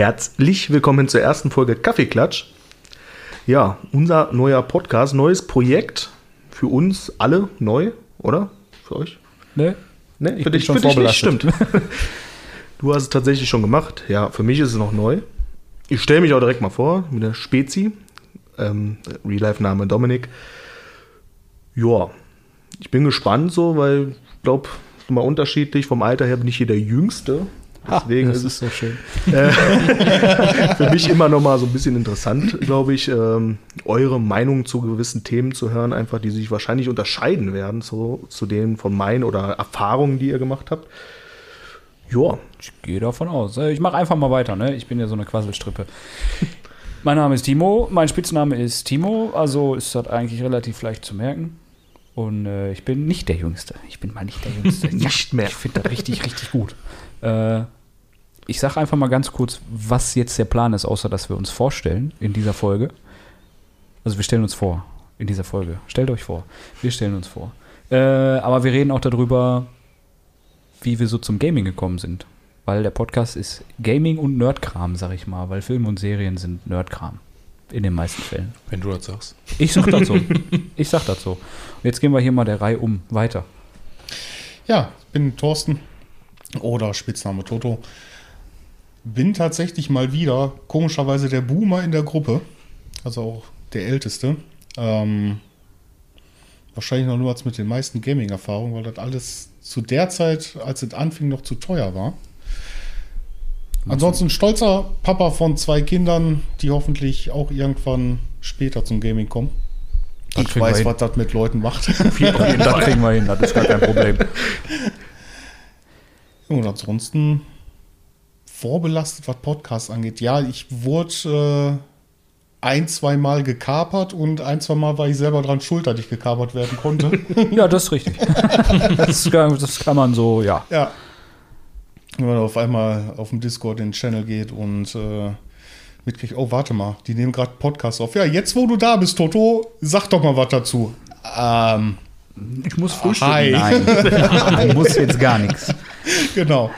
Herzlich willkommen zur ersten Folge Kaffeeklatsch. Ja, unser neuer Podcast, neues Projekt für uns alle neu, oder? Für euch? Ne? Ne, Ich für bin dich, schon für dich nicht, vorbelastet. stimmt. Du hast es tatsächlich schon gemacht. Ja, für mich ist es noch neu. Ich stelle mich auch direkt mal vor, mit der Spezi. Ähm, Real-Life-Name Dominik. Ja, ich bin gespannt so, weil ich glaube, mal unterschiedlich. Vom Alter her bin ich hier der Jüngste. Deswegen das ist es ist so schön. für mich immer noch mal so ein bisschen interessant, glaube ich, ähm, eure Meinung zu gewissen Themen zu hören, einfach die sich wahrscheinlich unterscheiden werden so, zu denen von meinen oder Erfahrungen, die ihr gemacht habt. Ja, Ich gehe davon aus. Äh, Ich mache einfach mal weiter, ne? Ich bin ja so eine Quasselstrippe. mein Name ist Timo, mein Spitzname ist Timo, also ist das eigentlich relativ leicht zu merken. Und äh, ich bin nicht der Jüngste. Ich bin mal nicht der Jüngste. Nicht mehr. Ich finde das richtig, richtig gut. Äh, ich sage einfach mal ganz kurz, was jetzt der Plan ist, außer dass wir uns vorstellen in dieser Folge. Also wir stellen uns vor in dieser Folge. Stellt euch vor. Wir stellen uns vor. Äh, aber wir reden auch darüber, wie wir so zum Gaming gekommen sind. Weil der Podcast ist Gaming und Nerdkram, sag ich mal. Weil Filme und Serien sind Nerdkram. In den meisten Fällen. Wenn du das sagst. Ich sag dazu. ich sag dazu. Und jetzt gehen wir hier mal der Reihe um. Weiter. Ja, ich bin Thorsten oder Spitzname Toto. Bin tatsächlich mal wieder komischerweise der Boomer in der Gruppe, also auch der Älteste. Ähm, wahrscheinlich noch nur als mit den meisten Gaming-Erfahrungen, weil das alles zu der Zeit, als es anfing, noch zu teuer war. Ansonsten stolzer Papa von zwei Kindern, die hoffentlich auch irgendwann später zum Gaming kommen. Das Ich weiß, was das mit Leuten macht. das kriegen wir hin, das ist gar kein Problem. Und ansonsten vorbelastet, was Podcasts angeht. Ja, ich wurde äh, ein, zwei Mal gekapert und ein, zwei Mal war ich selber dran schuld, dass ich gekapert werden konnte. Ja, das ist richtig. das, kann, das kann man so, ja. ja. Wenn man auf einmal auf dem Discord in den Channel geht und äh, mitkriegt, oh, warte mal, die nehmen gerade Podcasts auf. Ja, jetzt wo du da bist, Toto, sag doch mal was dazu. Ähm, Ich muss frühstücken. Hi. Nein, du musst jetzt gar nichts. genau.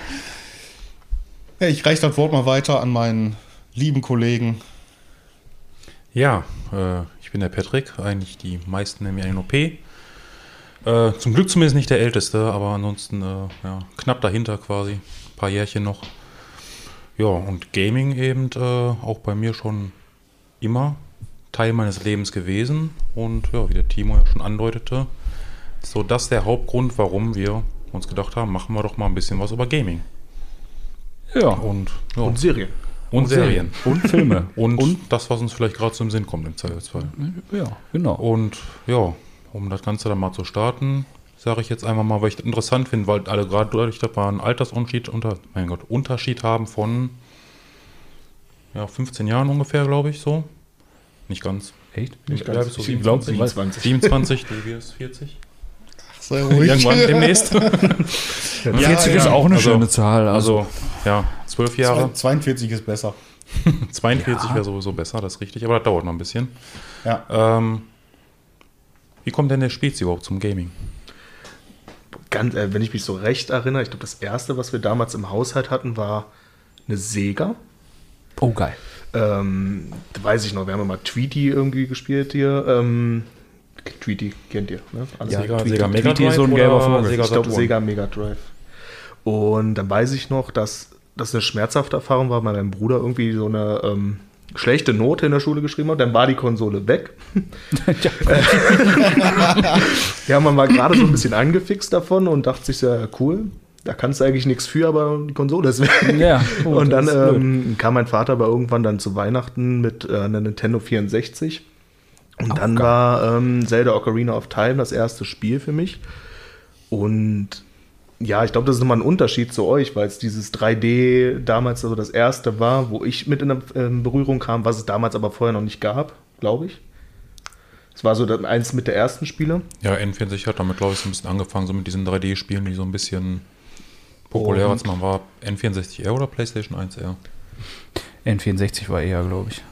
Ja, ich reiche das Wort mal weiter an meinen lieben Kollegen. Ja, äh, ich bin der Patrick. Eigentlich die meisten nennen mich einen OP. Äh, zum Glück zumindest nicht der Älteste, aber ansonsten äh, ja, knapp dahinter quasi. Paar Jährchen noch. Ja, und Gaming eben äh, auch bei mir schon immer Teil meines Lebens gewesen. Und ja, wie der Timo ja schon andeutete, so das der Hauptgrund, warum wir uns gedacht haben, machen wir doch mal ein bisschen was über Gaming. Ja. Und, ja, und Serien. und Serien. Und Filme. Und, das, was uns vielleicht gerade zum Sinn kommt im Zweifelsfall. Ja, genau. Und ja, um das Ganze dann mal zu starten, sage ich jetzt einfach mal, weil ich das interessant finde, weil alle gerade dadurch, dass wir einen Altersunterschied unter, mein Gott, Unterschied haben von ja, 15 Jahren ungefähr, glaube ich, so. Nicht ganz. Echt? Nicht Ja, ganz. Ich glaub, 27? 27. 27, du wirst 40. Sei ruhig. Irgendwann demnächst. 40 ist ja. auch eine Also- schöne Zahl. Also, Also, ja, 12 Jahre. 42 ist besser. 42 Ja. wäre sowieso besser, das ist richtig, aber das dauert noch ein bisschen. Ja. Ähm, wie kommt denn der Spezi überhaupt zum Gaming? Ganz, äh, wenn ich mich so recht erinnere, ich glaube, das erste, was wir damals im Haushalt hatten, war eine Sega. oh, geil. Ähm, da weiß ich noch, wir haben mal Tweety irgendwie gespielt hier. Ähm, Tweety kennt ihr, ne? Alles Sega, Tweety. Sega Mega Tweety ist so ein Drive gelber oder Vogel. Sega ich glaube? Sega Mega Drive. Und dann weiß ich noch, dass das eine schmerzhafte Erfahrung war, weil mein Bruder irgendwie so eine ähm, schlechte Note in der Schule geschrieben hat. Dann war die Konsole weg. ja, man war gerade so ein bisschen angefixt davon und dachte sich, ja cool, da kannst du eigentlich nichts für, aber die Konsole ist weg. Ja, gut, und dann ähm, kam mein Vater aber irgendwann dann zu Weihnachten mit äh, einer Nintendo 64. Und Auch dann geil. war ähm, Zelda Ocarina of Time das erste Spiel für mich. Und ja, ich glaube, das ist nochmal ein Unterschied zu euch, weil es dieses 3D damals also das erste war, wo ich mit in ähm, Berührung kam, was es damals aber vorher noch nicht gab, glaube ich. Es war so eins mit der ersten Spiele. Ja, N64 hat damit, glaube ich, so ein bisschen angefangen, so mit diesen 3D-Spielen, die so ein bisschen populärer Und- als man war. N64R oder PlayStation 1R? N64 war eher, glaube ich.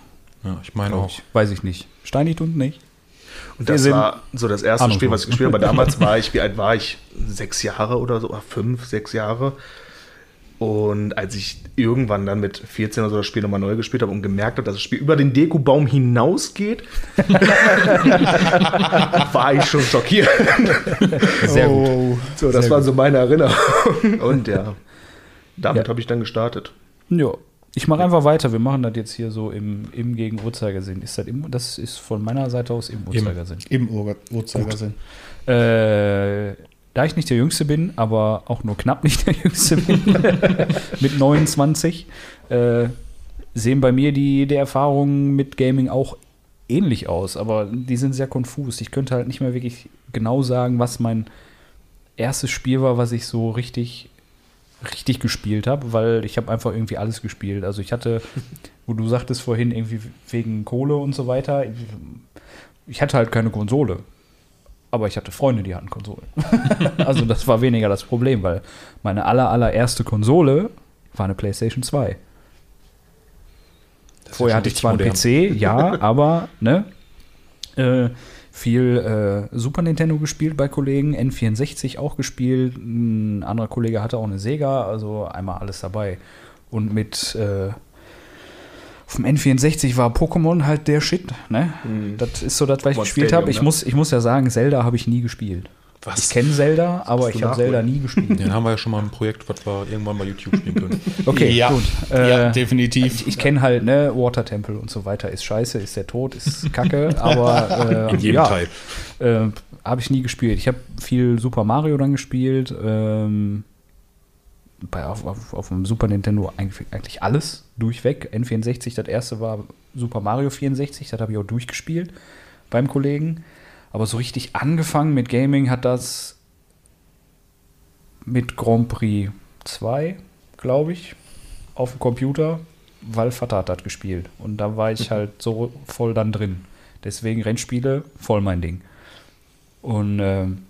Ja, ich meine auch. ich. Weiß ich nicht. Steini tut nicht. Und das war so das erste ahnungslos. Spiel, was ich gespielt habe. Aber damals war ich, wie alt war ich? Sechs Jahre oder so, oder fünf, sechs Jahre. Und als ich irgendwann dann mit 14 oder so das Spiel nochmal neu gespielt habe und gemerkt habe, dass das Spiel über den Dekobaum hinausgeht, war ich schon schockiert. Sehr gut. Oh, So, das Sehr waren so meine Erinnerungen. Und ja, damit Ja. habe ich dann gestartet. Ja. Ich mache einfach weiter. Wir machen das jetzt hier so im, im gegen Uhrzeigersinn. Ist das, im, das ist von meiner Seite aus im Uhrzeigersinn. Im Ur Uhrzeigersinn. Äh, da ich nicht der Jüngste bin, aber auch nur knapp nicht der Jüngste bin, mit 29, äh, sehen bei mir die, die Erfahrungen mit Gaming auch ähnlich aus, aber die sind sehr konfus. Ich könnte halt nicht mehr wirklich genau sagen, was mein erstes Spiel war, was ich so richtig richtig gespielt habe, weil ich habe einfach irgendwie alles gespielt. Also ich hatte, wo du sagtest vorhin irgendwie wegen Kohle und so weiter, ich hatte halt keine Konsole. Aber ich hatte Freunde, die hatten Konsolen. also das war weniger das Problem, weil meine aller, allererste Konsole war eine PlayStation 2. Das Vorher hatte ich zwar einen PC, ja, aber ne, äh, viel äh, Super Nintendo gespielt bei Kollegen, N64 auch gespielt, ein anderer Kollege hatte auch eine Sega, also einmal alles dabei. Und mit äh, auf dem N64 war Pokémon halt der Shit, ne? Das ist so das, was ich Pokémon gespielt habe. Ich, ne? muss, ich muss ja sagen, Zelda habe ich nie gespielt. Was? Ich kenne Zelda, aber ich habe. Zelda nie gespielt. Den haben wir ja schon mal ein Projekt, was wir irgendwann bei YouTube spielen können. Okay, ja, gut. ja, Äh, definitiv. ich ich kenne halt, ne, Water Temple und so weiter ist scheiße, ist der tot, ist kacke, aber äh, In jedem ja, Teil. Äh, habe ich nie gespielt. Ich habe viel Super Mario dann gespielt. Ähm, bei, auf, auf, auf dem Super Nintendo eigentlich, eigentlich alles durchweg. N64, das erste war Super Mario 64, das habe ich auch durchgespielt beim Kollegen. Aber so richtig angefangen mit Gaming hat das mit Grand Prix 2, glaube ich, auf dem Computer, weil Vater hat das gespielt. Und da war ich halt so voll dann drin. Deswegen Rennspiele, voll mein Ding. Und ähm,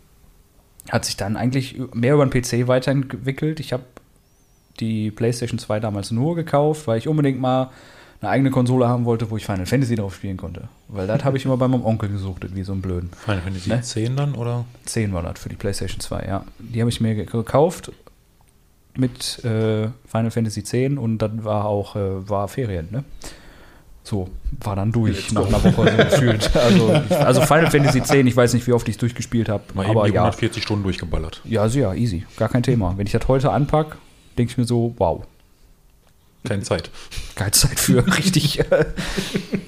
hat sich dann eigentlich mehr über den PC weiterentwickelt. Ich habe die PlayStation 2 damals nur gekauft, weil ich unbedingt mal eine eigene Konsole haben wollte, wo ich Final Fantasy drauf spielen konnte. Weil das habe ich immer bei meinem Onkel gesucht, wie so ein Blöden. Final Fantasy Ne? 10 dann, oder? 10 war das für die PlayStation 2, ja. Die habe ich mir ge- gekauft mit äh, Final Fantasy 10 und dann war auch äh, war Ferien, ne? So, war dann durch nach einer Woche so gefühlt. Also, ich, also Final Fantasy 10, ich weiß nicht, wie oft ich es durchgespielt habe, Mal eben aber die ja. 140 Stunden durchgeballert. Ja, also ja, easy, gar kein Thema. Wenn ich das heute anpacke, denke ich mir so, wow, Keine Zeit. geil Zeit für, richtig.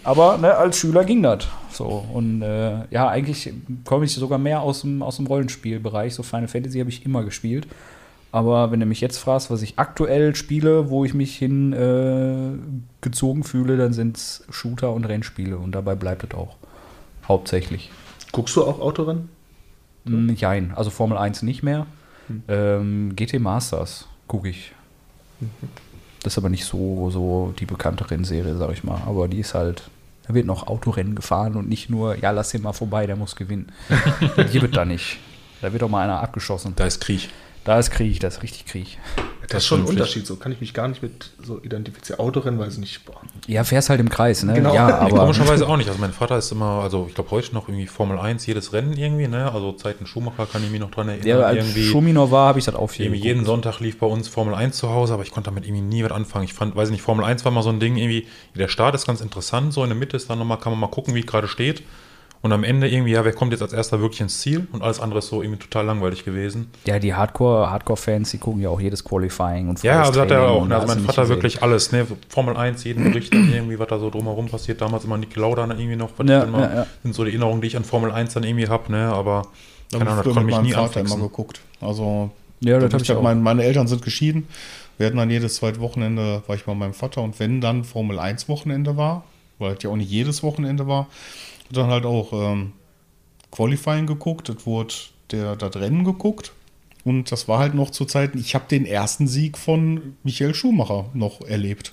Aber ne, als Schüler ging das. So, und äh, ja, eigentlich komme ich sogar mehr aus dem, aus dem Rollenspielbereich. So Final Fantasy habe ich immer gespielt. Aber wenn du mich jetzt fragst, was ich aktuell spiele, wo ich mich hin äh, gezogen fühle, dann sind es Shooter und Rennspiele. Und dabei bleibt es auch. Hauptsächlich. Guckst du auch Autorennen? Hm. Jein. Also Formel 1 nicht mehr. Ähm, GT Masters gucke ich. Das ist aber nicht so, so die bekannte Rennserie, sag ich mal. Aber die ist halt, da wird noch Autorennen gefahren und nicht nur, ja, lass ihn mal vorbei, der muss gewinnen. gibt es da nicht. Da wird doch mal einer abgeschossen. Da ist Krieg. Da ist Krieg, das ist richtig Krieg. Das ist schon ein. Unterschied. So kann ich mich gar nicht mit so identifizieren. Autorennen weiß ich nicht. Boah. Ja, fährst halt im Kreis, ne? Genau. Ja, aber. komischerweise auch nicht. Also mein Vater ist immer, also ich glaube heute noch irgendwie Formel 1, jedes Rennen irgendwie, ne? Also Zeiten Schumacher kann ich mich noch dran erinnern. Ja, als irgendwie, Schumi noch war, habe ich das auch viel. irgendwie jeden Sonntag lief bei uns Formel 1 zu Hause, aber ich konnte damit irgendwie nie was anfangen. Ich fand, weiß nicht, Formel 1 war mal so ein Ding irgendwie, der Start ist ganz interessant, so in der Mitte ist dann nochmal, kann man mal gucken, wie es gerade steht. Und am Ende irgendwie, ja, wer kommt jetzt als erster wirklich ins Ziel? Und alles andere ist so irgendwie total langweilig gewesen. Ja, die Hardcore- Hardcore-Fans, die gucken ja auch jedes Qualifying und Ja, also hat er auch. Ne? Also mein Vater gesehen. wirklich alles, ne? Formel 1, jeden Bericht dann irgendwie, was da so drumherum passiert. Damals immer Niki Lauda dann irgendwie noch, was Ja, mal, ja, ja. sind so die Erinnerungen, die ich an Formel 1 dann irgendwie habe, ne? Aber Da keine habe Ahnung, ich das konnte mich nie Vater immer anfixen. geguckt. Also, Ja, das da habe ich ich auch. meine, meine Eltern sind geschieden. Wir hatten dann jedes zweite Wochenende, war ich bei meinem Vater. Und wenn dann Formel 1 Wochenende war, weil es ja auch nicht jedes Wochenende war, dann halt auch ähm, Qualifying geguckt. Es wurde der, das Rennen geguckt. Und das war halt noch zu Zeiten, ich habe den ersten Sieg von Michael Schumacher noch erlebt.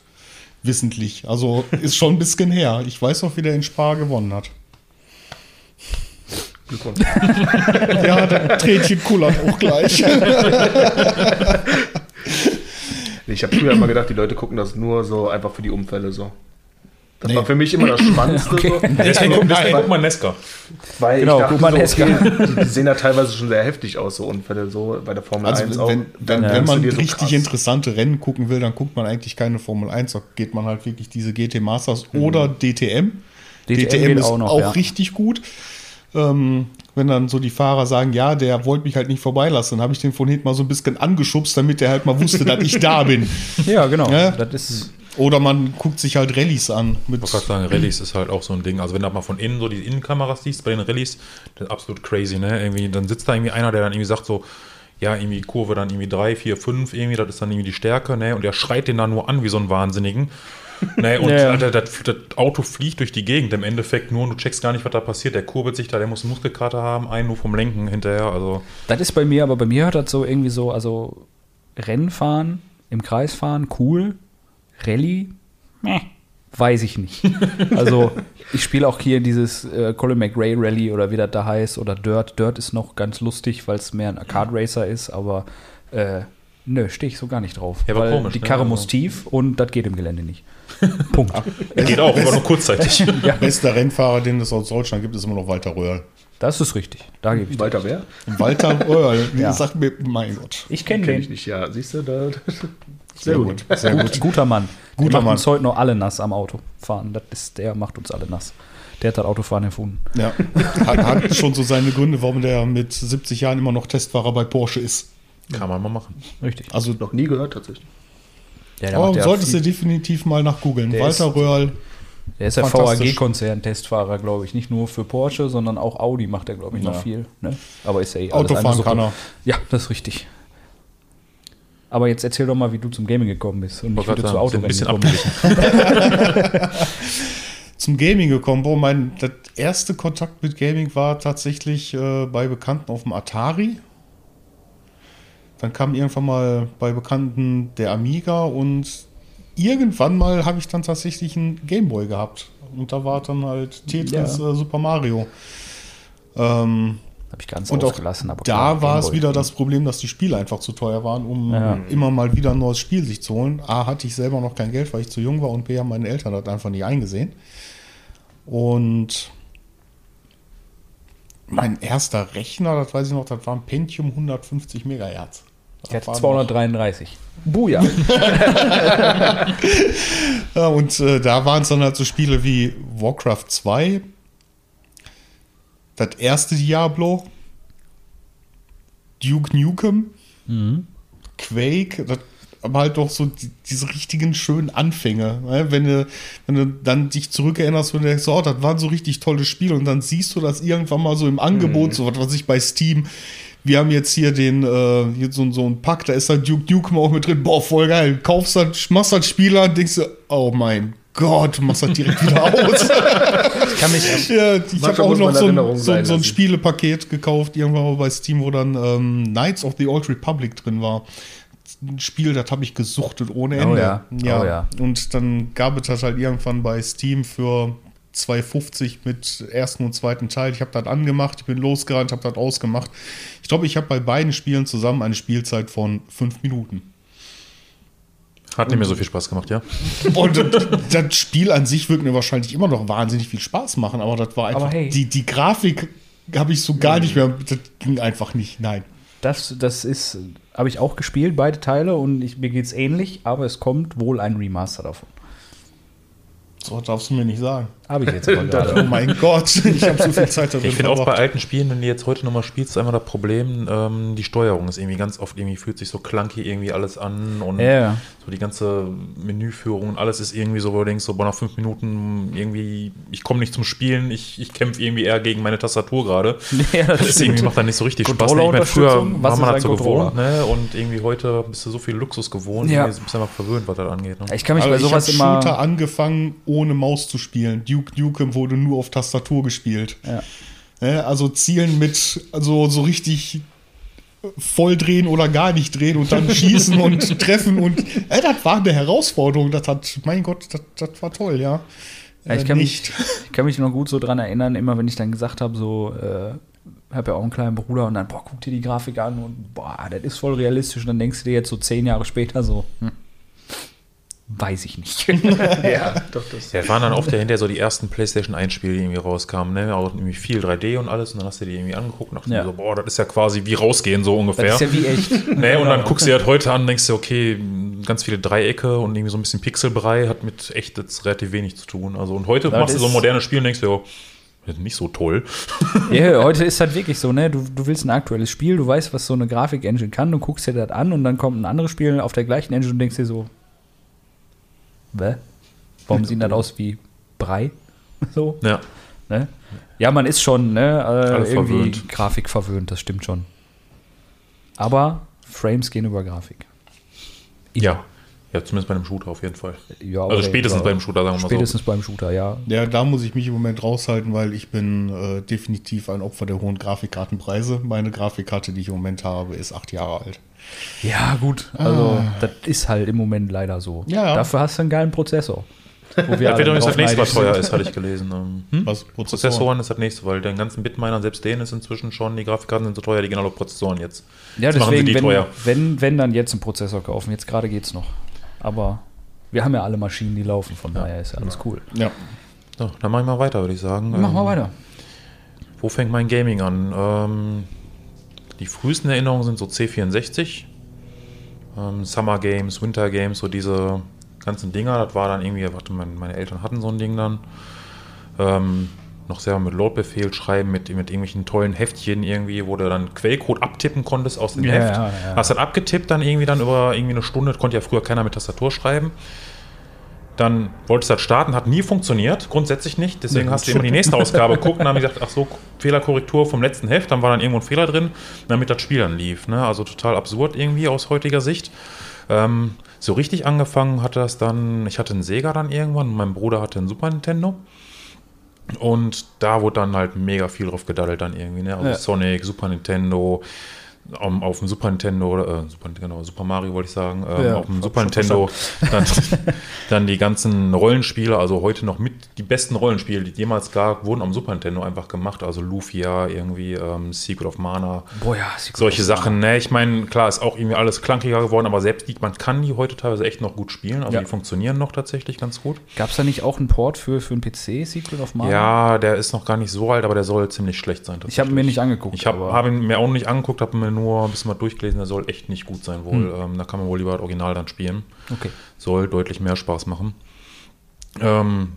Wissentlich. Also ist schon ein bisschen her. Ich weiß noch, wie der in Spa gewonnen hat. Glückwunsch. Ja, der Tränchen kullert auch gleich. Ich habe früher immer gedacht, die Leute gucken das nur so einfach für die Unfälle so. Das war für mich immer das Spannendste. so. Deswegen, guck, deswegen guck mal Nesca. Weil Genau, ich dachte guck mal, so, okay, die, sehen ja teilweise schon sehr heftig aus, so Unfälle so bei der Formel Also 1 auch. wenn, wenn, Dann wenn man so, richtig krass. interessante Rennen gucken will, dann guckt man eigentlich keine Formel 1, da geht man halt wirklich diese GT Masters oder DTM. DTM DTM, ist auch auch, noch, ja. richtig gut. Ähm, wenn dann so die Fahrer sagen, ja, der wollte mich halt nicht vorbeilassen, dann habe ich den von hinten mal so ein bisschen angeschubst, damit der halt mal wusste, dass ich da bin. Ja, genau. Ja. Das ist. Oder man guckt sich halt Rallyes an. Mit, Ich wollte gerade sagen, Rallyes ist halt auch so ein Ding. Also wenn du mal von innen so die Innenkameras siehst bei den Rallyes, das ist absolut crazy, ne? Irgendwie, dann sitzt da irgendwie einer, der dann irgendwie sagt so, ja, irgendwie Kurve dann irgendwie 3, 4, 5, irgendwie, das ist dann irgendwie die Stärke, ne? Und der schreit den dann nur an wie so ein Wahnsinnigen. Ne, und Ja. Alter, das, das Auto fliegt durch die Gegend im Endeffekt nur und du checkst gar nicht, was da passiert. Der kurbelt sich da, der muss einen Muskelkater haben, einen nur vom Lenken hinterher. Also Das ist bei mir, aber bei mir hört das so irgendwie so, also Rennen fahren, im Kreis fahren, cool. Rallye, meh, weiß ich nicht. Also ich spiele auch hier dieses äh, Colin McRae Rally oder wie das da heißt oder Dirt. Dirt ist noch ganz lustig, weil es mehr ein Arcade Racer ist, aber äh, nö, stehe ich so gar nicht drauf. Ja, weil komisch, die ne? Karre Also- muss tief und das geht im Gelände nicht. Punkt. geht auch, aber nur kurzzeitig. Bester Rennfahrer, den es aus Deutschland gibt, ist immer noch Walter Röhrl. Das ist richtig. Da gebe ich. Weiter wer? Walter Röhrl, wie Ja. sagt mir, mein Gott. Ich kenne Kenn den. ich nicht, ja. Siehst du, da. Sehr gut. Sehr Gut, gut. guter Mann. Guter der macht Mann. uns heute noch alle nass am Auto fahren. Das ist, der macht uns alle nass. Der hat das Autofahren erfunden. Ja. Hat, hat schon so seine Gründe, warum der mit 70 Jahren immer noch Testfahrer bei Porsche ist. Kann man mal machen. Richtig. Also, Noch nie gehört tatsächlich. Ja, ja solltest du definitiv mal nachgoogeln. Der Walter ist- Röhrl, der ist ja fantastisch. VAG-Konzern-Testfahrer, glaube ich. Nicht nur für Porsche, sondern auch Audi macht er, glaube ich, noch Ja. viel. Ne? Aber ist ja eh Autofahren kann er. Ja, das ist richtig. Aber jetzt erzähl doch mal, wie du zum Gaming gekommen bist und Wollte du zu sind ein gekommen bisschen bist. Zum Gaming gekommen, wo mein das erste Kontakt mit Gaming war tatsächlich äh, bei Bekannten auf dem Atari. Dann kam irgendwann mal bei Bekannten der Amiga und irgendwann mal habe ich dann tatsächlich einen Gameboy gehabt. Und da war dann halt Tetris, Ja. äh, Super Mario. Ähm, Habe ich ganz Und ausgelassen. Aber da war es wieder das Problem, dass die Spiele einfach zu teuer waren, um Ja. immer mal wieder ein neues Spiel sich zu holen. A, hatte ich selber noch kein Geld, weil ich zu jung war und B, haben meine Eltern das einfach nicht eingesehen. Und mein erster Rechner, das weiß ich noch, das war ein Pentium 150 Megahertz. Ich hatte Das war 233. Buja. Ja, und äh, da waren es dann halt so Spiele wie Warcraft 2, das erste Diablo, Duke Nukem, Quake, das, aber halt doch so die, diese richtigen schönen Anfänge. Ne? Wenn, du, wenn du dann dich zurückerinnerst und denkst, oh, das waren so richtig tolle Spiele und dann siehst du das irgendwann mal so im Angebot, so was weiß ich bei Steam. Wir haben jetzt hier den, äh, hier so, so ein Pack, da ist dann Duke Nukem auch mit drin. Boah, voll geil. Kaufst das, machst das Spiel an, denkst du, oh mein Gott, machst das direkt wieder aus. Ich kann mich ja, ich habe auch noch so ein, so, so ein. Spielepaket gekauft, irgendwann mal bei Steam, wo dann ähm, Knights of the Old Republic drin war. Ein Spiel, das habe ich gesuchtet ohne Oh Ende. ja, oh ja. Und dann gab es das halt irgendwann bei Steam für 2,50 mit ersten und zweiten Teil. Ich habe das angemacht, ich bin losgerannt, habe das ausgemacht. Ich glaube, ich habe bei beiden Spielen zusammen eine Spielzeit von fünf Minuten. Hat nicht mehr so viel Spaß gemacht, ja? Und das, das Spiel an sich wird mir wahrscheinlich immer noch wahnsinnig viel Spaß machen, aber das war einfach. Aber hey. Die, die Grafik habe ich so gar nicht mehr. Das ging einfach nicht. Nein. Das, das ist, habe ich auch gespielt, beide Teile, und ich, mir geht es ähnlich, aber es kommt wohl ein Remaster davon. So darfst du mir nicht sagen. Habe ich jetzt aber Oh gerade. mein Gott, ich habe so viel Zeit darin Ich finde auch bei alten Spielen, wenn du jetzt heute nochmal spielst, ist einmal das Problem, ähm, die Steuerung ist irgendwie ganz oft irgendwie fühlt sich so clunky irgendwie alles an und Ja. so die ganze Menüführung und alles ist irgendwie so, wo du denkst, so boah, nach fünf Minuten irgendwie, ich komme nicht zum Spielen, ich, ich kämpfe irgendwie eher gegen meine Tastatur gerade. Ja, das Das ist irgendwie macht dann nicht so richtig Spaß. ne? Ich meine, früher war man halt so gewohnt, ne? Und irgendwie heute bist du so viel Luxus gewohnt, Ja. irgendwie bist du einfach verwöhnt, was das angeht. Ne? Ich kann mich Also bei ich sowas habe immer. Shooter angefangen, ohne Maus zu spielen. Duke Nukem wurde nur auf Tastatur gespielt. Ja. Ne, Also zielen mit, also so richtig voll drehen oder gar nicht drehen und dann schießen und treffen und äh, das war eine Herausforderung. Das hat, mein Gott, das, das war toll, ja. Ja, ich, Äh, kann nicht. mich, ich kann mich noch gut so dran erinnern, immer wenn ich dann gesagt habe, so, äh, habe ja auch einen kleinen Bruder und dann, boah, guck dir die Grafik an und boah, das ist voll realistisch. Und dann denkst du dir jetzt so zehn Jahre später so, hm, Weiß ich nicht. ja, doch, das. Ja, waren dann oft ja hinterher so die ersten PlayStation 1-Spiele, die irgendwie rauskamen, ne? Auch irgendwie viel 3D und alles. Und dann hast du die irgendwie angeguckt und dachte Ja. so, boah, das ist ja quasi wie rausgehen, so ungefähr. Das ist ja wie echt. Nee, und dann guckst du dir halt heute an und denkst dir, okay, ganz viele Dreiecke und irgendwie so ein bisschen Pixelbrei hat mit echt jetzt relativ wenig zu tun. Also und heute Ja, machst du das so ein modernes Spiel und denkst dir, oh, das ist nicht so toll. Ja, heute ist halt wirklich so, ne? Du, du willst ein aktuelles Spiel, du weißt, was so eine Grafik-Engine kann, du guckst dir das an und dann kommt ein anderes Spiel auf der gleichen Engine und denkst dir so, Hä? Warum sieht das aus wie Brei? So, Ja. ne? Ja, man ist schon, ne? Äh, irgendwie verwöhnt. Grafik verwöhnt, das stimmt schon. Aber Frames gehen über Grafik. Ja. Ja, zumindest bei einem Shooter auf jeden Fall. Ja, Also oder spätestens über- beim Shooter, sagen wir mal Spätestens beim Shooter, ja. Ja, da muss ich mich im Moment raushalten, weil ich bin äh, definitiv ein Opfer der hohen Grafikkartenpreise. Meine Grafikkarte, die ich im Moment habe, ist acht Jahre alt. Ja, gut. Also, das ist halt im Moment leider so. Ja, ja. Dafür hast du einen geilen Prozessor. Wo wir. Das wird übrigens das nächste, was teuer ist, hatte ich gelesen. Ähm, Hm? Was Prozessoren ist das nächste, weil den ganzen Bitminern, selbst denen ist inzwischen schon, die Grafikkarten sind so teuer, die gehen alle auf Prozessoren jetzt. Ja, Jetzt machen sie deswegen, die wenn, teuer. wenn, wenn, dann jetzt einen Prozessor kaufen. Jetzt gerade geht's noch. Aber wir haben ja alle Maschinen, die laufen, von daher ist ja alles cool. Ja. So, dann mach ich mal weiter, würde ich sagen. Machen wir Ähm, weiter. Wo fängt mein Gaming an? Ähm, die frühesten Erinnerungen sind so C64. Ähm, Summer Games, Winter Games, so diese ganzen Dinger. Das war dann irgendwie, warte, mein, meine Eltern hatten so ein Ding dann. Ähm, noch selber mit Loadbefehl schreiben, mit, mit irgendwelchen tollen Heftchen irgendwie, wo du dann Quellcode abtippen konntest aus dem Ja, Heft. ja, ja. Hast dann abgetippt dann irgendwie dann über irgendwie eine Stunde, konnte ja früher keiner mit Tastatur schreiben. Dann wolltest du das starten, hat nie funktioniert, grundsätzlich nicht. Deswegen hast du immer die nächste Ausgabe geguckt und dann haben gesagt, ach so, Fehlerkorrektur vom letzten Heft, dann war dann irgendwo ein Fehler drin, damit das Spiel dann lief. Ne? Also total absurd irgendwie aus heutiger Sicht. Ähm, so richtig angefangen hatte das dann, ich hatte einen Sega dann irgendwann und mein Bruder hatte einen Super Nintendo. Und da wurde dann halt mega viel drauf gedaddelt dann irgendwie, ne? Also Ja. Sonic, Super Nintendo, um, auf dem Super Nintendo, oder, äh, Super, genau, Super Mario wollte ich sagen, ähm, Ja, auf dem Super Nintendo dann, dann die ganzen Rollenspiele, also heute noch mit die besten Rollenspiele, die jemals gab, wurden am Super Nintendo einfach gemacht, also Lufia, irgendwie ähm, Secret of Mana, Boah, ja, Secret solche of Sachen, ne? Ich meine, klar, ist auch irgendwie alles klankiger geworden, aber selbst die, man kann die heute teilweise echt noch gut spielen, also Ja. die funktionieren noch tatsächlich ganz gut. Gab es da nicht auch einen Port für, für einen PC, Secret of Mana? Ja, der ist noch gar nicht so alt, aber der soll ziemlich schlecht sein. Ich habe ihn mir nicht angeguckt. Ich habe hab ihn mir auch nicht angeguckt, habe mir nur ein bisschen mal durchgelesen, der soll echt nicht gut sein wohl. Hm. Ähm, da kann man wohl lieber das Original dann spielen. Okay. Soll deutlich mehr Spaß machen. Ähm,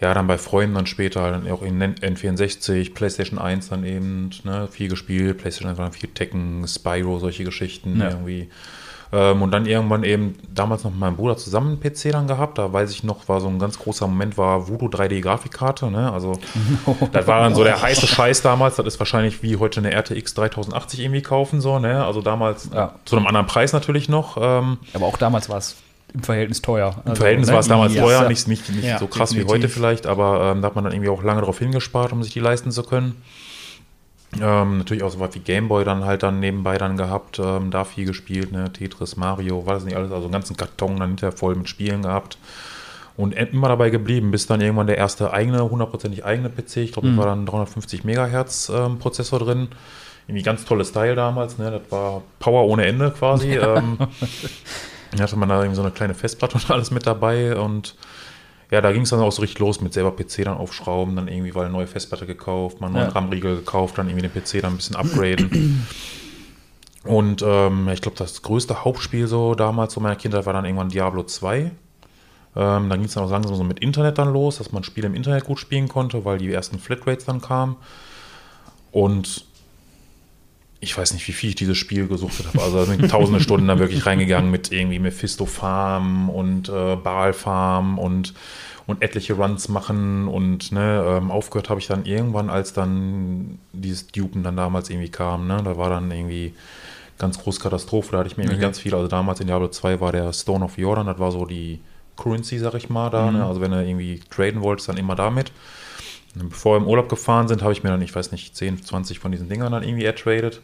ja, dann bei Freunden dann später, dann auch in N64, PlayStation 1 dann eben, ne, viel gespielt, PlayStation 1 war dann viel Tekken, Spyro, solche Geschichten Ja. irgendwie. Ähm, und dann irgendwann eben damals noch mit meinem Bruder zusammen einen PC dann gehabt. Da weiß ich noch, war so ein ganz großer Moment, war Voodoo 3D Grafikkarte. Ne? Also das war dann so der heiße Scheiß damals. Das ist wahrscheinlich wie heute eine RTX 3080 irgendwie kaufen so. Ne? Also damals Ja. zu einem anderen Preis natürlich noch. Ähm, Aber auch damals war es im Verhältnis teuer. Im Also, Verhältnis ne? war es damals Ja. teuer, nicht, nicht, nicht Ja, so krass wie definitiv. heute vielleicht, aber ähm, da hat man dann irgendwie auch lange darauf hingespart, um sich die leisten zu können. Ähm, natürlich auch so was wie Gameboy dann halt dann nebenbei dann gehabt, ähm, da viel gespielt, ne? Tetris, Mario, war das nicht alles, also einen ganzen Karton dann hinterher voll mit Spielen gehabt und immer dabei geblieben, bis dann irgendwann der erste eigene, hundertprozentig eigene PC, ich glaube, da war dann 350 Megahertz ähm, Prozessor drin, irgendwie ganz tolles Teil damals, ne? das war Power ohne Ende quasi. Ähm, da hatte man da irgendwie so eine kleine Festplatte und alles mit dabei und ja, da ging es dann auch so richtig los mit selber PC dann aufschrauben, dann irgendwie weil eine neue Festplatte gekauft, mal einen neuen Ja. RAM-Riegel gekauft, dann irgendwie den PC dann ein bisschen upgraden. Und ähm, ich glaube, das größte Hauptspiel so damals so meiner Kindheit war dann irgendwann Diablo 2. Ähm, dann ging es dann auch langsam so mit Internet dann los, dass man Spiele im Internet gut spielen konnte, weil die ersten Flatrates dann kamen. Und ich weiß nicht, wie viel ich dieses Spiel gesuchtet habe. Also da sind tausende Stunden da wirklich reingegangen mit irgendwie Mephisto Farm und äh, Baal Farm und, und etliche Runs machen und ne, ähm, aufgehört habe ich dann irgendwann, als dann dieses Dupen dann damals irgendwie kam. Ne? Da war dann irgendwie ganz große Katastrophe. Da hatte ich mir irgendwie Okay. ganz viel, also damals in Diablo 2 war der Stone of Jordan, das war so die Currency, sag ich mal, da. Ne? Also wenn du irgendwie traden wolltest, dann immer damit. Bevor wir im Urlaub gefahren sind, habe ich mir dann, ich weiß nicht, 10, 20 von diesen Dingern dann irgendwie ertradet.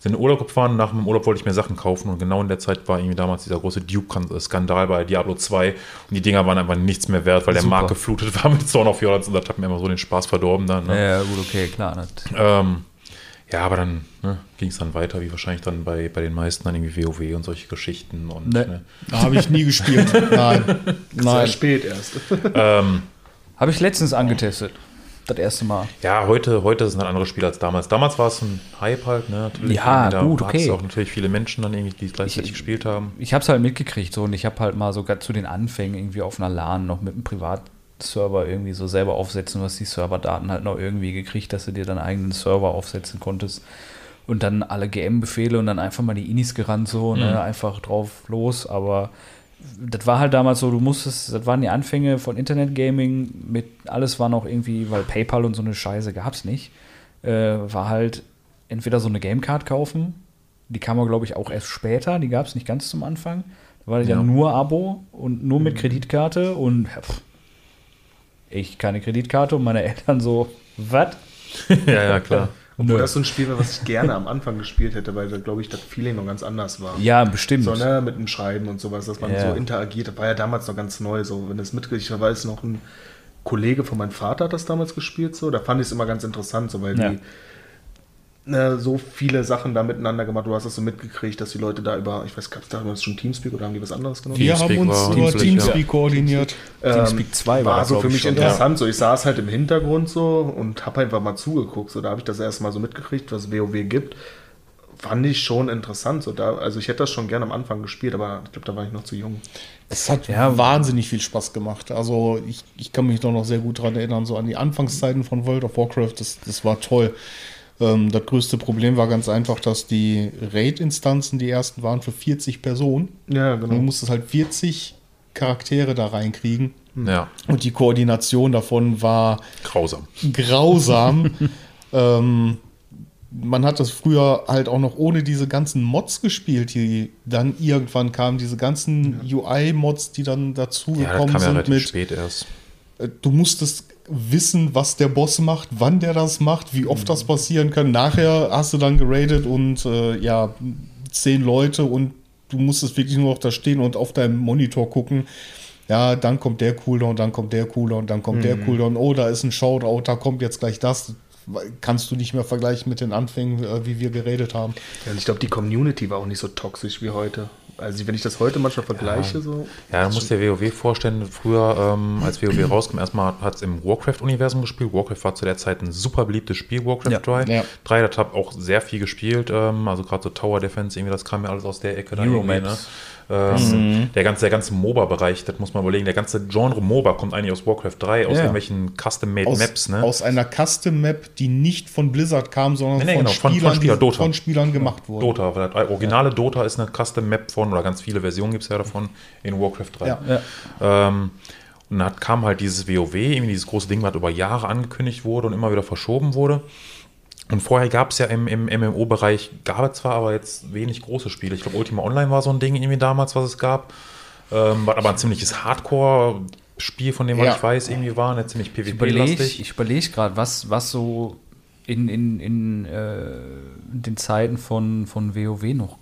Sind in den Urlaub gefahren, nach dem Urlaub wollte ich mir Sachen kaufen und genau in der Zeit war irgendwie damals dieser große Duke-Skandal bei Diablo 2 und die Dinger waren einfach nichts mehr wert, weil der Super. Markt geflutet war mit Stone of Jordans und das hat mir immer so den Spaß verdorben dann. Ne? Ja, gut, okay, klar. Das, Ähm, Ja, aber dann ne, ging es dann weiter, wie wahrscheinlich dann bei, bei den meisten dann irgendwie WoW und solche Geschichten. Und, Ne. ne. Da habe ich nie gespielt. Nein. Sehr Nein. spät erst. ähm, Habe ich letztens angetestet. Das erste Mal. ja, heute, heute sind dann andere Spiele als damals. Damals war es ein Hype halt, ne? Natürlich, Ja, gut, da okay. auch natürlich viele Menschen dann irgendwie, die es gleichzeitig Ich- gespielt haben. Ich habe es halt mitgekriegt so und ich habe halt mal sogar zu den Anfängen irgendwie auf einer LAN noch mit einem Privatserver irgendwie so selber aufsetzen, was die Serverdaten halt noch irgendwie gekriegt, dass du dir deinen eigenen Server aufsetzen konntest. Und dann alle GM-Befehle und dann einfach mal die Inis gerannt so, ne, einfach drauf los. Aber das war halt damals so, du musstest, das waren die Anfänge von Internet-Gaming mit, alles war noch irgendwie, weil PayPal und so eine Scheiße gab es nicht, äh, war halt entweder so eine Gamecard kaufen, die kam aber, glaube ich, auch erst später, die gab es nicht ganz zum Anfang. Da war das ja, Ja. nur Abo und nur mit Kreditkarte und pff, ich keine Kreditkarte und meine Eltern so, was? ja, ja, klar. Obwohl Nö. das so ein Spiel war, was ich gerne am Anfang gespielt hätte, weil da, glaube ich, das Feeling noch ganz anders war. Ja, bestimmt. So, ne, mit dem Schreiben und sowas, dass man Ja. so interagiert. Das war ja damals noch ganz neu, so, wenn das mitgekriegt, ich weiß noch, ein Kollege von meinem Vater hat das damals gespielt, so, da fand ich es immer ganz interessant, so, weil Ja. die ne, so viele Sachen da miteinander gemacht, du hast das so mitgekriegt, dass die Leute da über, ich weiß, gab es damals schon Teamspeak oder haben die was anderes genommen? Wir Teamspeak haben uns über Teamspeak, Teamspeak ja. koordiniert. Teamspeak 2 war war so für ich mich schon. interessant. So, ich saß halt im Hintergrund so und habe einfach mal zugeguckt. So, da habe ich das erste Mal so mitgekriegt, was WoW gibt. Fand ich schon interessant. So, da, also ich hätte das schon gerne am Anfang gespielt, aber ich glaube, da war ich noch zu jung. Es hat Ja. wahnsinnig viel Spaß gemacht. Also ich, ich kann mich doch noch sehr gut daran erinnern, so an die Anfangszeiten von World of Warcraft. Das, das war toll. Ähm, das größte Problem war ganz einfach, dass die Raid-Instanzen, die ersten waren für 40 Personen. Ja, Und du genau. musstest halt 40 Charaktere da reinkriegen. Ja, Und die Koordination davon war grausam. grausam. ähm, man hat das früher halt auch noch ohne diese ganzen Mods gespielt, die dann irgendwann kamen, diese ganzen UI-Mods, die dann Ja, das dazugekommen kam ja sind relativ mit, spät erst. äh, du musstest wissen, was der Boss macht, wann der das macht, wie oft das passieren kann. Nachher hast du dann geradet und äh, ja, zehn Leute und du musstest wirklich nur noch da stehen und auf deinem Monitor gucken. Ja, dann kommt der Cooldown, dann kommt der Cooldown, dann kommt der Cooldown. Oh, da ist ein Shoutout, da kommt jetzt gleich das. Kannst du nicht mehr vergleichen mit den Anfängen, äh, wie wir geredet haben. Ja, und ich glaube, die Community war auch nicht so toxisch wie heute. Also wenn ich das heute manchmal vergleiche, so. Ja, du musst dir WoW vorstellen, früher, ähm, als WoW rauskam, erstmal hat es im Warcraft-Universum gespielt. Warcraft war zu der Zeit ein super beliebtes Spiel, Warcraft Ja. 3. Ja. 3, das habe auch sehr viel gespielt, ähm, also gerade so Tower Defense, irgendwie, das kam ja alles aus der Ecke. da Hero irgendwie, Maps. Ähm, Der ganze, der ganze MOBA-Bereich, das muss man überlegen, der ganze Genre MOBA kommt eigentlich aus Warcraft 3, aus Ja. irgendwelchen Custom-Made Aus, Maps, ne? aus einer Custom-Map, die nicht von Blizzard kam, sondern Nee, nee, von, genau, von- von Spielern, Spieler, die Dota. von Spielern gemacht wurde. Dota, weil das originale Dota ist eine Custom-Map von, oder ganz viele Versionen gibt es ja davon, in Warcraft 3. Ja. Ja. Ähm, und dann hat, kam halt dieses WoW, irgendwie dieses große Ding, was über Jahre angekündigt wurde und immer wieder verschoben wurde. Und vorher gab es ja im, im MMO-Bereich, gab es zwar aber jetzt wenig große Spiele. Ich glaube, Ultima Online war so ein Ding irgendwie damals, was es gab. Ähm, was aber ein ziemliches Hardcore-Spiel, von dem was Ja. ich weiß, irgendwie war, eine ziemlich Ich überlege PvP-lastig. ich überleg gerade, was, was so in, in, in äh, den Zeiten von, von WoW noch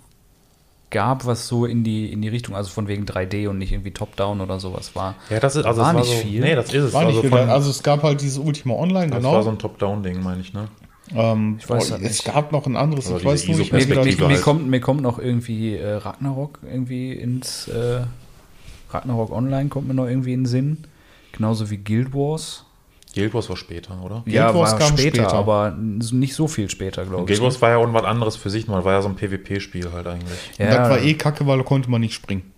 gab, was so in die, in die Richtung, also von wegen 3D und nicht irgendwie Top-Down oder sowas war. Ja, das ist also War es nicht so, viel. Nee, das ist es. War nicht also, wieder, von, also es gab halt dieses Ultima Online, das genau. war so ein Top-Down-Ding, meine ich, ne? Ähm, Ich weiß oh, das es nicht. gab noch ein anderes, Aber ich weiß nicht ISO-Perspektive mir, halt. kommt, mir kommt noch irgendwie äh, Ragnarok irgendwie ins äh, Ragnarok Online kommt mir noch irgendwie in den Sinn. Genauso wie Guild Wars. Guild Wars war später, oder? Guild Wars kam später. aber nicht so viel später, glaube ich. Guild Wars war ja irgendwas anderes für sich, das war ja so ein PvP-Spiel halt eigentlich. ja, Das war eh kacke, weil da konnte man nicht springen.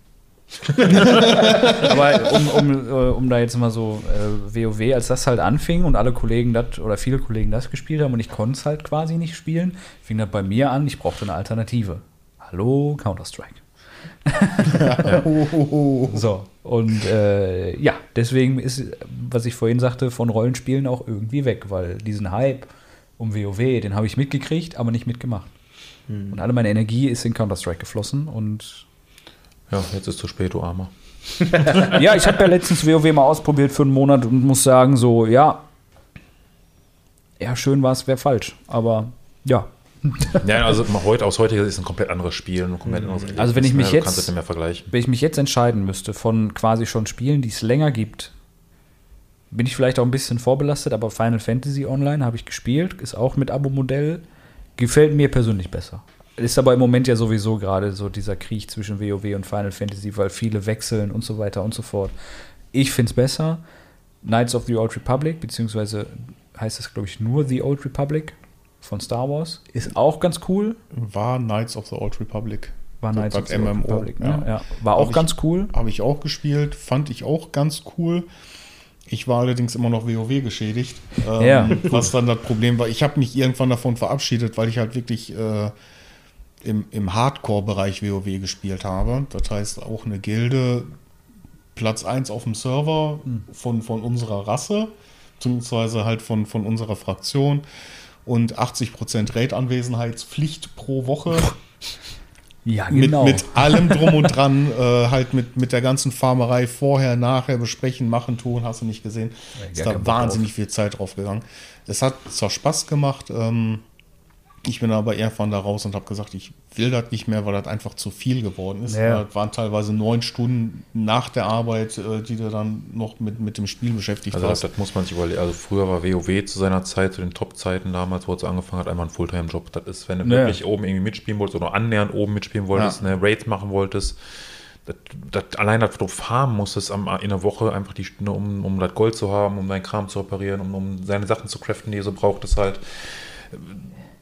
Aber um, um, äh, um da jetzt mal so äh, WoW, als das halt anfing und alle Kollegen das oder viele Kollegen das gespielt haben und ich konnte es halt quasi nicht spielen, fing das bei mir an, ich brauchte eine Alternative. Hallo, Counter-Strike. So, und äh, ja, deswegen ist, was ich vorhin sagte, von Rollenspielen auch irgendwie weg, weil diesen Hype um WoW, den habe ich mitgekriegt, aber nicht mitgemacht. Und alle meine Energie ist in Counter-Strike geflossen und Ja, jetzt ist zu spät, du Armer. ja, ich habe ja letztens WoW mal ausprobiert für einen Monat und muss sagen, so, ja, ja, schön war es, wäre falsch, aber ja. Ja, also heute, aus heutiger Sicht ist ein komplett anderes Spiel, ein komplett anderes Erlebnis, Also wenn ich mich? Du jetzt-. Wenn ich mich jetzt entscheiden müsste von quasi schon Spielen, die es länger gibt, bin ich vielleicht auch ein bisschen vorbelastet, aber Final Fantasy Online habe ich gespielt, ist auch mit Abo-Modell, Gefällt mir persönlich besser. Ist aber im Moment ja sowieso gerade so dieser Krieg zwischen WoW und Final Fantasy, weil viele wechseln und so weiter und so fort. Ich finde es besser. Knights of the Old Republic, beziehungsweise heißt es, glaube ich, nur The Old Republic von Star Wars, ist auch ganz cool. War Knights of the Old Republic. War Knights of the Old MMO, Republic, ne? ja. ja. War auch Hab ganz ich- cool. Habe ich auch gespielt, fand ich auch ganz cool. Ich war allerdings immer noch WoW geschädigt. Ähm, Ja. Was dann das Problem war, ich habe mich irgendwann davon verabschiedet, weil ich halt wirklich äh, im, im Hardcore-Bereich WoW gespielt habe. Das heißt, auch eine Gilde, Platz 1 auf dem Server von, von unserer Rasse, beziehungsweise halt von, von unserer Fraktion und 80% Raid-Anwesenheitspflicht pro Woche Ja, mit, genau. mit allem drum und dran, äh, halt mit, mit der ganzen Farmerei vorher, nachher besprechen, machen, tun, hast du nicht gesehen. Ja, Ist da wahnsinnig viel Zeit drauf gegangen. Es hat zwar Spaß gemacht, ähm, ich bin aber irgendwann da raus und habe gesagt, ich will das nicht mehr, weil das einfach zu viel geworden ist. Ja. Das waren teilweise neun Stunden nach der Arbeit, äh, die du dann noch mit, mit dem Spiel beschäftigt Also das, warst. das muss man sich überlegen. Also früher war WoW zu seiner Zeit, zu den Top-Zeiten damals, wo es angefangen hat, einmal ein Fulltime-Job. Das ist, wenn du Ja. wirklich oben irgendwie mitspielen wolltest oder annähernd oben mitspielen wolltest, Ja. ne, Raids machen wolltest, das, das, allein, dass du farmen musstest am, in der Woche einfach die Stunde, um, um das Gold zu haben, um deinen Kram zu reparieren, um, um seine Sachen zu craften, die er so braucht, es halt.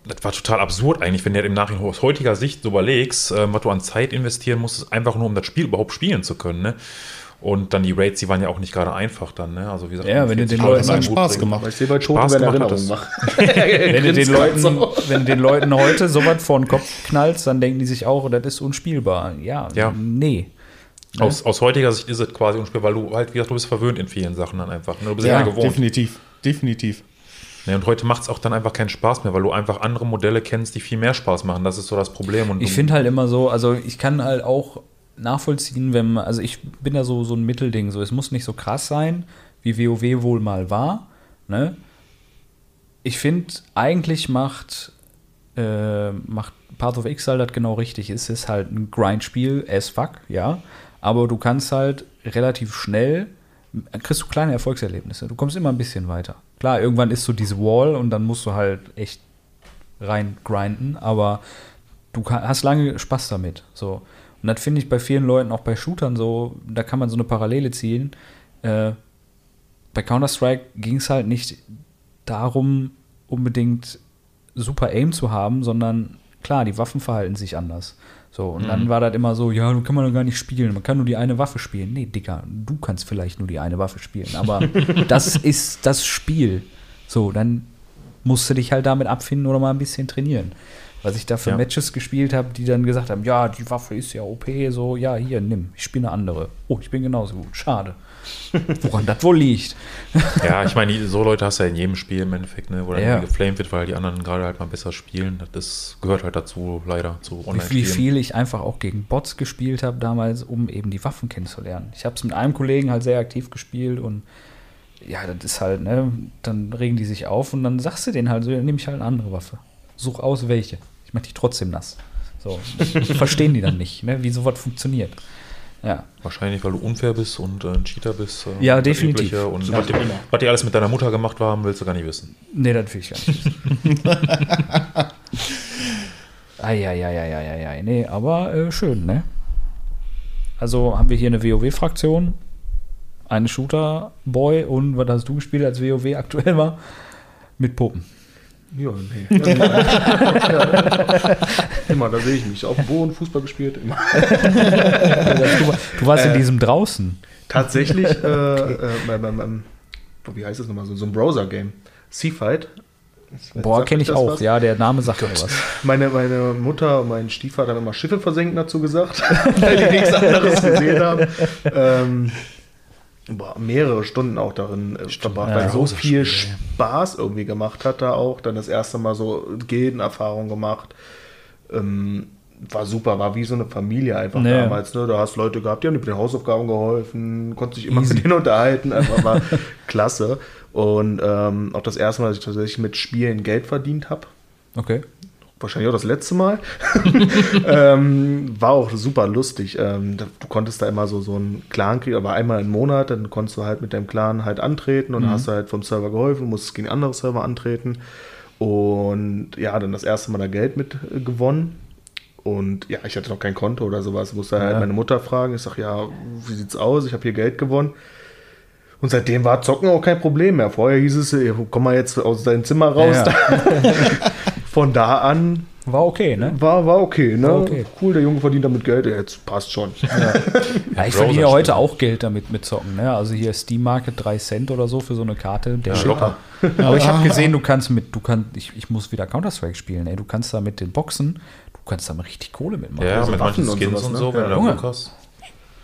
Das war total absurd eigentlich, wenn du das im Nachhinein aus heutiger Sicht so überlegst, äh, was du an Zeit investieren musstest, einfach nur um das Spiel überhaupt spielen zu können. Ne? Und dann die Raids, die waren ja auch nicht gerade einfach dann. Ne? Also wie gesagt, Ja, wenn du 40 den Leute Leuten in einen Spaß gemacht. Weil ich sehe bei Toten, Spaß wenn gemacht macht. wenn, du den Leuten, so. wenn du den Leuten heute sowas vor den Kopf knallst, dann denken die sich auch, das ist unspielbar. Ja, Ja. nee. Aus, aus heutiger Sicht ist es quasi unspielbar, weil du halt, wie gesagt, du bist verwöhnt in vielen Sachen dann einfach. Ne? Du bist ja, Ja, gewohnt. definitiv. Definitiv. Ne? Und heute macht es auch dann einfach keinen Spaß mehr, weil du einfach andere Modelle kennst, die viel mehr Spaß machen. Das ist so das Problem. Und Ich finde halt immer so, also ich kann halt auch nachvollziehen, wenn man, also ich bin da so, so ein Mittelding, so es muss nicht so krass sein, wie WoW wohl mal war, ne? Ich finde, eigentlich macht, äh, macht Path of Exile das genau richtig. Es ist halt ein Grindspiel as fuck, ja, aber du kannst halt relativ schnell, kriegst du kleine Erfolgserlebnisse, du kommst immer ein bisschen weiter. Klar, irgendwann ist so diese Wall und dann musst du halt echt rein grinden, aber du hast lange Spaß damit. So. Und das finde ich bei vielen Leuten, auch bei Shootern so, da kann man so eine Parallele ziehen. Äh, bei Counter-Strike ging es halt nicht darum, unbedingt super Aim zu haben, sondern klar, die Waffen verhalten sich anders. So, und dann war das immer so, ja, du kann man doch gar nicht spielen, man kann nur die eine Waffe spielen. Nee, Dicker, du kannst vielleicht nur die eine Waffe spielen, aber das ist das Spiel. So, dann musst du dich halt damit abfinden oder mal ein bisschen trainieren. Was ich da für Ja. Matches gespielt habe, die dann gesagt haben, ja, die Waffe ist ja OP, so, ja, hier, nimm, ich spiele eine andere. Oh, ich bin genauso gut, schade. Woran das wohl liegt. Ja, ich meine, so Leute hast du ja in jedem Spiel im Endeffekt, ne, wo dann Ja. geflamed wird, weil die anderen gerade halt mal besser spielen. Das gehört halt dazu, leider, zu Wie, wie viel ich einfach auch gegen Bots gespielt habe damals, um eben die Waffen kennenzulernen. Ich habe es mit einem Kollegen halt sehr aktiv gespielt und ja, das ist halt, ne, dann regen die sich auf und dann sagst du denen halt so, ja, nehme ich halt eine andere Waffe. Such aus, welche. Ich mach dich trotzdem nass. So, verstehen die dann nicht, ne, wie sowas funktioniert. Ja, Wahrscheinlich, weil du unfair bist und äh, ein Cheater bist. Äh, Ja, definitiv. Übliche. Und Ja, was, die, was die alles mit deiner Mutter gemacht haben, willst du gar nicht wissen. nee, das will ich gar nicht. wissen. Eieieiei, nee, aber äh, schön, ne? Also haben wir hier eine WoW-Fraktion, eine Shooter-Boy und was hast du gespielt, als WoW aktuell war? Mit Puppen. Ja, nee. Immer, da sehe ich mich. Auf dem Boden, Fußball gespielt, immer. Du, warst in diesem draußen. Tatsächlich, äh, äh, beim, beim, beim, wie heißt das nochmal, so, so ein Browser-Game. Seafight. Boah, kenne ich auch. was? Ja, der Name sagt mir was. Meine, meine Mutter und mein Stiefvater haben immer Schiffe versenken dazu gesagt, weil die nichts anderes gesehen haben. Ähm, boah, mehrere Stunden auch darin äh, verbracht, ja. weil so viel Spaß irgendwie gemacht hat da auch. Dann das erste Mal so Gildenerfahrung gemacht. Ähm, war super, war wie so eine Familie einfach Nee. damals. Ne? Da hast Leute gehabt, die haben dir mit den Hausaufgaben geholfen, konntest dich immer Easy. mit denen unterhalten, einfach war klasse. Und ähm, auch das erste Mal, dass ich tatsächlich mit Spielen Geld verdient habe Okay. Wahrscheinlich auch das letzte Mal. ähm, war auch super lustig. Ähm, du konntest da immer so, so einen Clan kriegen, aber einmal im Monat, dann konntest du halt mit deinem Clan halt antreten und dann hast halt vom Server geholfen, musstest gegen andere Server antreten. Und ja, dann das erste Mal da Geld mit äh, gewonnen. Und ja, ich hatte noch kein Konto oder sowas. Musste halt Ja. meine Mutter fragen. Ich sag, ja, wie sieht's aus? Ich habe hier Geld gewonnen. Und seitdem war Zocken auch kein Problem mehr. Vorher hieß es, komm mal jetzt aus deinem Zimmer raus. Ja. Von da an War okay, ne? war, war okay, ne? War okay. Cool, der Junge verdient damit Geld. Ja, Jetzt passt schon. Ja, ich verdiene ja heute auch Geld damit mit Zocken. Ne? Also hier Steam Market 3 Cent oder so für so eine Karte. Der Shit. locker. Aber ich habe gesehen, du kannst mit, du kannst, ich, ich muss wieder Counter-Strike spielen, ey. Du kannst da mit den Boxen, du kannst da mal richtig Kohle mitmachen. Ja, Also mit Waffen manchen und Skins sowas, und ne? so, wenn Ja. du da hast.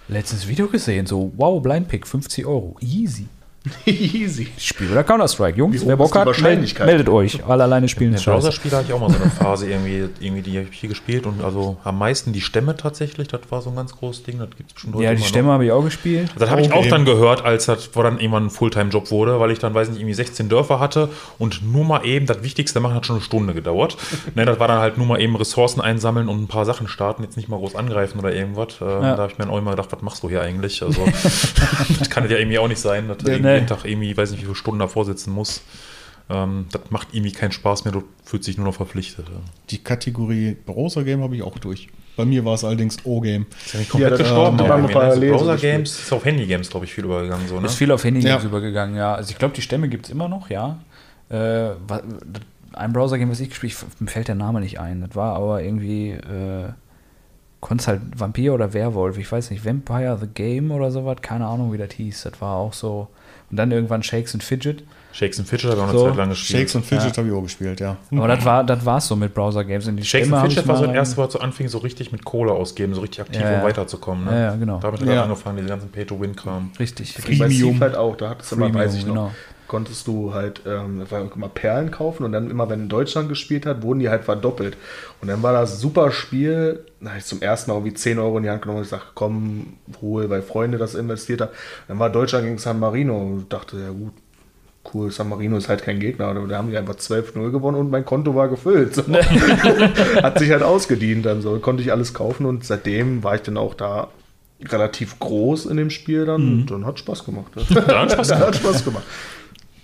Letztens Video gesehen, so, wow, Blindpick, 50 Euro. Easy. Easy. Ich spiele wieder Counter-Strike, Jungs. Wer Bock hat, meldet, Wahrscheinlichkeit? meldet euch. Alle alleine spielen ist scheiße. Browserspiele hatte ich auch mal so eine Phase irgendwie, irgendwie die habe ich hier gespielt und also am meisten die Stämme tatsächlich, das war so ein ganz großes Ding, das gibt es bestimmt heute Ja, die Stämme habe ich auch gespielt. Das habe ich auch dann gehört, als das wo dann irgendwann ein Fulltime-Job wurde, weil ich dann, weiß nicht, irgendwie 16 Dörfer hatte und nur mal eben das Wichtigste machen hat schon eine Stunde gedauert. ne, das war dann halt nur mal eben Ressourcen einsammeln und ein paar Sachen starten, jetzt nicht mal groß angreifen oder irgendwas. Äh, Da habe ich mir dann auch immer gedacht, was machst du hier eigentlich? Also, das kann ja irgendwie auch nicht sein, Ja, irgendwie nee. Jeden Tag irgendwie, weiß nicht, wie viele Stunden davor sitzen muss. Ähm, das macht irgendwie keinen Spaß mehr, du fühlst dich nur noch verpflichtet. Ja. Die Kategorie Browser-Game habe ich auch durch. Bei mir war es allerdings O-Game. Ist ja nicht komplett Ja, das- gestorben. die aber waren irgendwie, parallel ne? so Browser-Games ist auf Handy-Games, glaube ich, viel übergegangen. So, ne? Ist viel auf Handy Ja. übergegangen, ja. Also ich glaube, die Stämme gibt es immer noch, ja. Äh, ein Browser-Game, was ich gespielt habe, mir fällt der Name nicht ein. Das war aber irgendwie, äh, konntest halt Vampir oder Werwolf, ich weiß nicht, Vampire the Game oder sowas, keine Ahnung, wie das hieß. Das war auch so. Und dann irgendwann Shakes and Fidget. Shakes and Fidget habe ich auch eine So. Zeit lang gespielt. Shakes und Fidget habe ich auch gespielt, ja. Aber das war das war's so mit Browser-Games. Und die Shakes Stämme and Fidget war so mal das erste, was so anfing, so richtig mit Kohle ausgeben, so richtig aktiv, Ja, ja. um weiterzukommen. Ne? Ja, ja, genau. Damit hat Ja. er angefangen, diese ganzen Pay-to-Win-Kram. Richtig. Bei Premium. Steve halt auch, da hattest du immer, Premium, weiß ich noch, genau. Konntest du halt ähm, immer Perlen kaufen und dann immer, wenn Deutschland gespielt hat, wurden die halt verdoppelt. Und dann war das super Spiel, da habe ich zum ersten Mal irgendwie 10 Euro in die Hand genommen und gesagt, komm, hol, weil Freunde das investiert haben. Dann war Deutschland gegen San Marino und dachte, ja gut, cool, San Marino ist halt kein Gegner. Da haben die einfach 12-0 gewonnen und mein Konto war gefüllt. So. Hat sich halt ausgedient dann so, konnte ich alles kaufen und seitdem war ich dann auch da relativ groß in dem Spiel dann und dann hat Spaß gemacht. Da hat Spaß hat Spaß gemacht.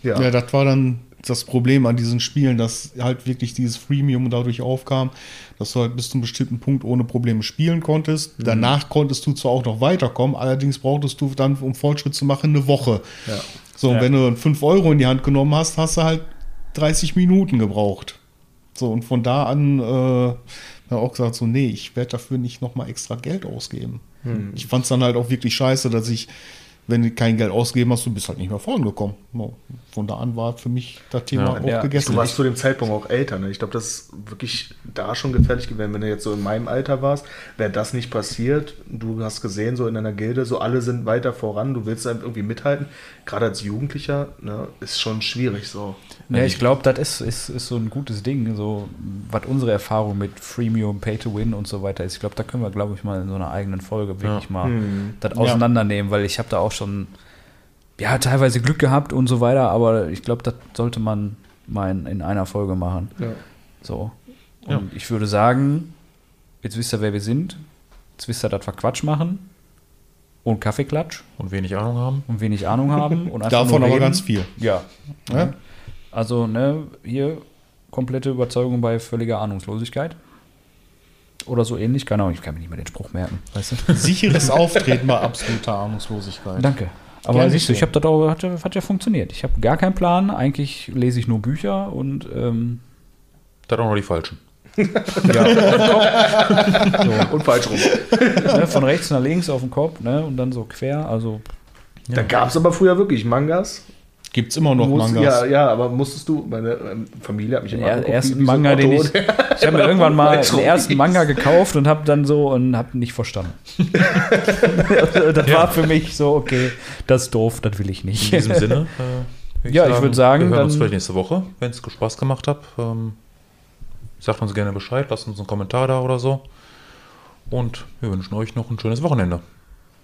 Ja. Ja, das war dann das Problem an diesen Spielen, dass halt wirklich dieses Freemium dadurch aufkam, dass du halt bis zu einem bestimmten Punkt ohne Probleme spielen konntest. Danach konntest du zwar auch noch weiterkommen, allerdings brauchtest du dann, um Fortschritt zu machen, eine Woche. Ja. So, und wenn du 5 Euro in die Hand genommen hast, hast du halt 30 Minuten gebraucht. So, und von da an äh, auch gesagt, so, nee, ich werde dafür nicht nochmal extra Geld ausgeben. Ich fand es dann halt auch wirklich scheiße, dass ich, wenn du kein Geld ausgegeben hast, du bist halt nicht mehr vorangekommen. Von da an war für mich das Thema Ja. auch Ja, gegessen. Du warst zu dem Zeitpunkt auch älter. Ne? Ich glaube, das ist wirklich da schon gefährlich gewesen. Wenn du jetzt so in meinem Alter warst, wäre das nicht passiert. Du hast gesehen, so in einer Gilde, so alle sind weiter voran. Du willst dann irgendwie mithalten. Gerade als Jugendlicher ne, ist schon schwierig so. Ja, ich glaube, das ist, ist, ist so ein gutes Ding, so was unsere Erfahrung mit Freemium, Pay to Win und so weiter ist. Ich glaube, da können wir, glaube ich, mal in so einer eigenen Folge wirklich mal das auseinandernehmen, weil ich habe da auch schon ja teilweise Glück gehabt und so weiter, aber ich glaube, das sollte man mal in, in einer Folge machen. Ja. So. Und Ja. ich würde sagen, jetzt wisst ihr, wer wir sind. Jetzt wisst ihr, dass wir Quatsch machen. Und Kaffeeklatsch Und wenig Ahnung haben. und wenig Ahnung haben. Und Davon aber ganz viel. Ja. Ja? Also, ne, hier komplette Überzeugung bei völliger Ahnungslosigkeit. Oder so ähnlich. Keine Ahnung, ich kann mir nicht mehr den Spruch merken. Weißt du? Sicheres Auftreten bei absoluter Ahnungslosigkeit. Danke. Aber Gerne siehst du, so. ich habe das auch, hat, ja- hat ja funktioniert. Ich habe gar keinen Plan. Eigentlich lese ich nur Bücher und ähm, Da auch noch die Falschen. Und falsch rum. ne, von rechts nach links auf den Kopf ne, und dann so quer. Also, Da gab es aber früher wirklich Mangas. Gibt es immer noch Musst- Mangas. Ja, ja, aber musstest du, meine ähm, Familie hat mich immer er, so ein Manga, den ich. Ich habe mir irgendwann mal den ersten. Manga gekauft und habe dann so und habe nicht verstanden. das war für mich so, okay, das ist doof, das will ich nicht. In diesem Sinne. Äh, Ja, ich würd sagen, wir hören uns vielleicht nächste Woche, wenn es Spaß gemacht hat. Ähm, sagt uns gerne Bescheid, lasst uns einen Kommentar da oder so. Und wir wünschen euch noch ein schönes Wochenende.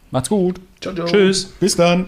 Macht's gut. Ciao, ciao. Tschüss. Bis dann.